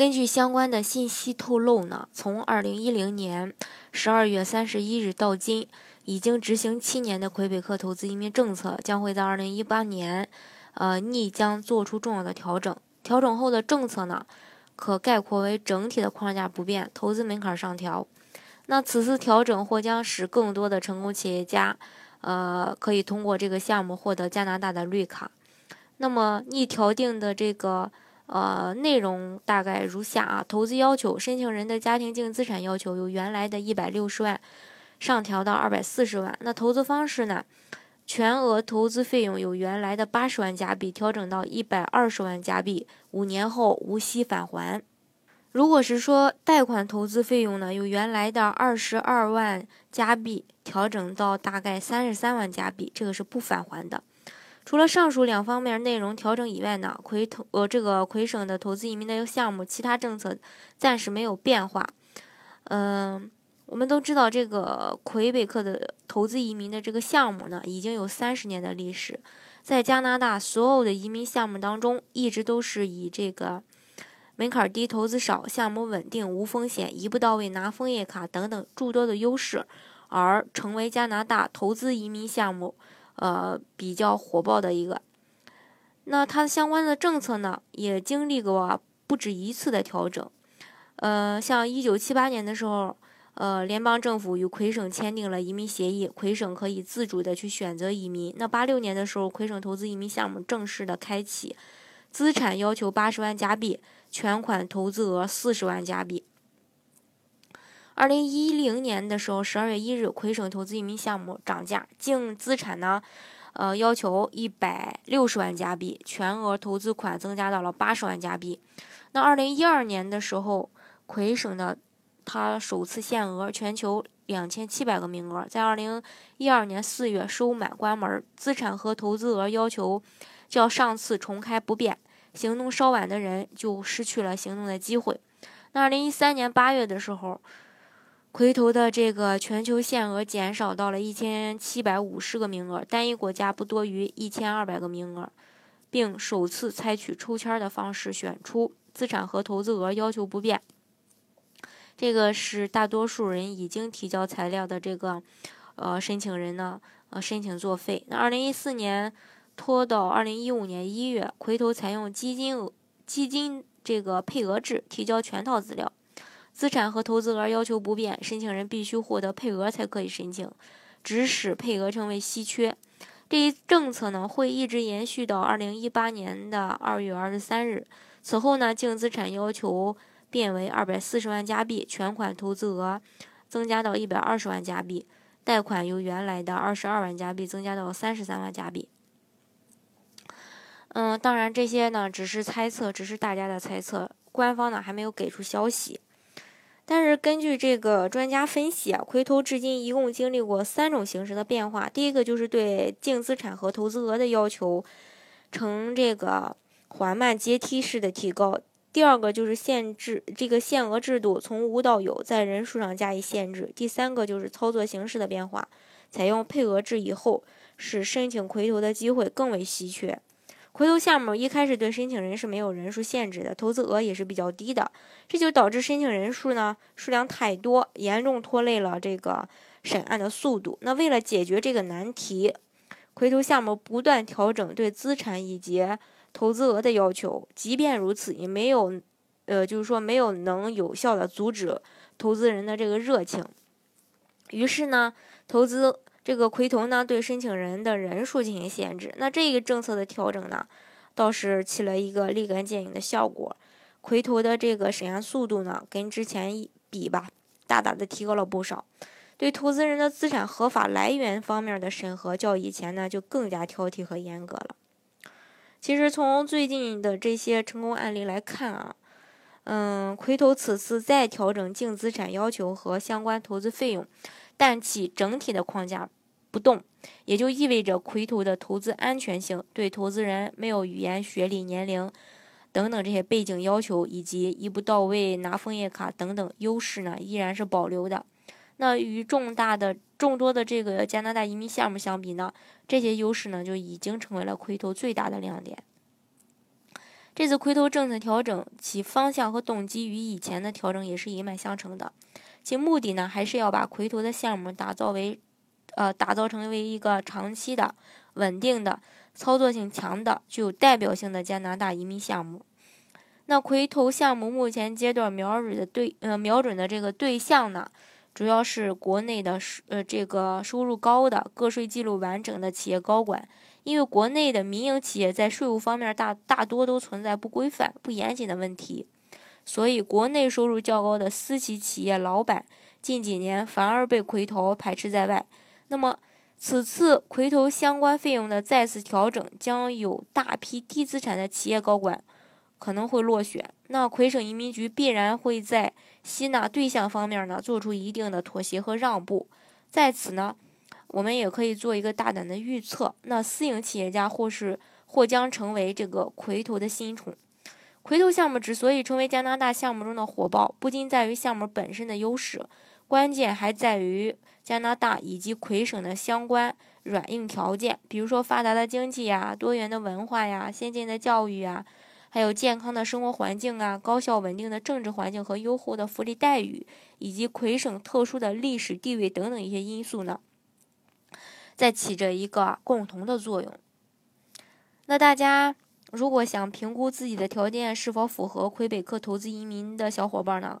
根据相关的信息透露呢，从二零一零年十二月三十一日到今，已经执行七年的魁北克投资移民政策将会在二零一八年，呃，逆将做出重要的调整。调整后的政策呢，可概括为整体的框架不变，投资门槛上调。那此次调整或将使更多的成功企业家，呃，可以通过这个项目获得加拿大的绿卡。那么逆调定的这个。呃，内容大概如下啊：投资要求，申请人的家庭净资产要求由原来的一百六十万上调到二百四十万。那投资方式呢？全额投资费用由原来的八十万加币调整到一百二十万加币，五年后无息返还。如果是说贷款投资费用呢，由原来的二十二万加币调整到大概三十三万加币，这个是不返还的。除了上述两方面内容调整以外呢，魁投呃这个魁省的投资移民的项目，其他政策暂时没有变化。嗯，我们都知道这个魁北克的投资移民的这个项目呢，已经有三十年的历史，在加拿大所有的移民项目当中，一直都是以这个门槛低、投资少、项目稳定、无风险、一步到位、拿枫叶卡等等诸多的优势，而成为加拿大投资移民项目。呃，比较火爆的一个，那它相关的政策呢，也经历过不止一次的调整。呃，像一九七八年的时候，呃，联邦政府与魁省签订了移民协议，魁省可以自主的去选择移民。那八六年的时候，魁省投资移民项目正式的开启，资产要求八十万加币，全款投资额四十万加币。二零一零年的时候，十二月一日，魁省投资移民项目涨价，净资产呢，呃，要求一百六十万加币，全额投资款增加到了八十万加币。那二零一二年的时候，魁省的它首次限额全球两千七百个名额，在二零一二年四月收满关门，资产和投资额要求较上次重开不变，行动稍晚的人就失去了行动的机会。那二零一三年八月的时候。魁投的这个全球限额减少到了一千七百五十个名额，单一国家不多于一千二百个名额，并首次采取抽签的方式选出，资产和投资额要求不变。这个是大多数人已经提交材料的这个呃申请人呢呃申请作废。那二零一四年拖到二零一五年一月，魁投采用基金额基金这个配额制提交全套资料。资产和投资额要求不变，申请人必须获得配额才可以申请，只使配额成为稀缺。这一政策呢会一直延续到二零一八年的二月二十三日。此后呢，净资产要求变为二百四十万加币，全款投资额增加到一百二十万加币，贷款由原来的二十二万加币增加到三十三万加币。嗯，当然这些呢只是猜测，只是大家的猜测，官方呢还没有给出消息。但是根据这个专家分析啊，魁投至今一共经历过三种形式的变化。第一个就是对净资产和投资额的要求呈这个缓慢阶梯式的提高；第二个就是限制这个限额制度从无到有，在人数上加以限制；第三个就是操作形式的变化，采用配额制以后，使申请魁投的机会更为稀缺。回头项目一开始对申请人是没有人数限制的，投资额也是比较低的，这就导致申请人数呢数量太多，严重拖累了这个审案的速度。那为了解决这个难题，回头项目不断调整对资产以及投资额的要求，即便如此，也没有，呃，就是说没有能有效的阻止投资人的这个热情。于是呢，投资。这个魁投呢，对申请人的人数进行限制。那这个政策的调整呢，倒是起了一个立竿见影的效果。魁投的这个审案速度呢，跟之前比吧，大大的提高了不少。对投资人的资产合法来源方面的审核，较以前呢就更加挑剔和严格了。其实从最近的这些成功案例来看啊，嗯，魁投此次再调整净资产要求和相关投资费用。但其整体的框架不动，也就意味着魁头的投资安全性对投资人没有语言、学历、年龄等等这些背景要求，以及一步到位拿枫叶卡等等优势呢，依然是保留的。那与重大的众多的这个加拿大移民项目相比呢，这些优势呢就已经成为了魁头最大的亮点。这次魁头政策调整，其方向和动机与以前的调整也是一脉相承的。其目的呢，还是要把魁头的项目打造为，呃，打造成为一个长期的、稳定的、操作性强的、具有代表性的加拿大移民项目。那魁头项目目前阶段瞄准的对，呃，瞄准的这个对象呢，主要是国内的，呃，这个收入高的、个税记录完整的企业高管。因为国内的民营企业在税务方面大大多都存在不规范、不严谨的问题，所以国内收入较高的私企企业老板近几年反而被魁头排斥在外。那么，此次回头相关费用的再次调整，将有大批低资产的企业高管可能会落选。那魁省移民局必然会在吸纳对象方面呢做出一定的妥协和让步。在此呢。我们也可以做一个大胆的预测，那私营企业家或是或将成为这个魁头的新宠。魁头项目之所以成为加拿大项目中的火爆，不仅在于项目本身的优势，关键还在于加拿大以及魁省的相关软硬条件，比如说发达的经济呀、多元的文化呀、先进的教育呀，还有健康的生活环境啊、高效稳定的政治环境和优厚的福利待遇，以及魁省特殊的历史地位等等一些因素呢。在起着一个共同的作用。那大家如果想评估自己的条件是否符合魁北克投资移民的小伙伴呢？